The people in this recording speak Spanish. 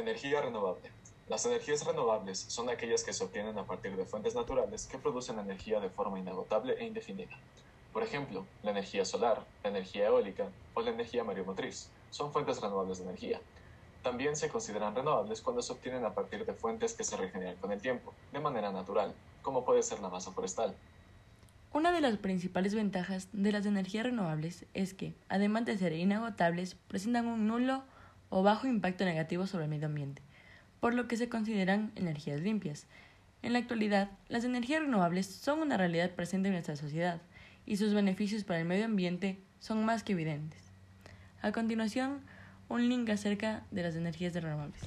Energía renovable. Las energías renovables son aquellas que se obtienen a partir de fuentes naturales que producen energía de forma inagotable e indefinida. Por ejemplo, la energía solar, la energía eólica o la energía mareomotriz son fuentes renovables de energía. También se consideran renovables cuando se obtienen a partir de fuentes que se regeneran con el tiempo, de manera natural, como puede ser la masa forestal. Una de las principales ventajas de las energías renovables es que, además de ser inagotables, presentan un nulo o bajo impacto negativo sobre el medio ambiente, por lo que se consideran energías limpias. En la actualidad, las energías renovables son una realidad presente en nuestra sociedad y sus beneficios para el medio ambiente son más que evidentes. A continuación, un link acerca de las energías renovables.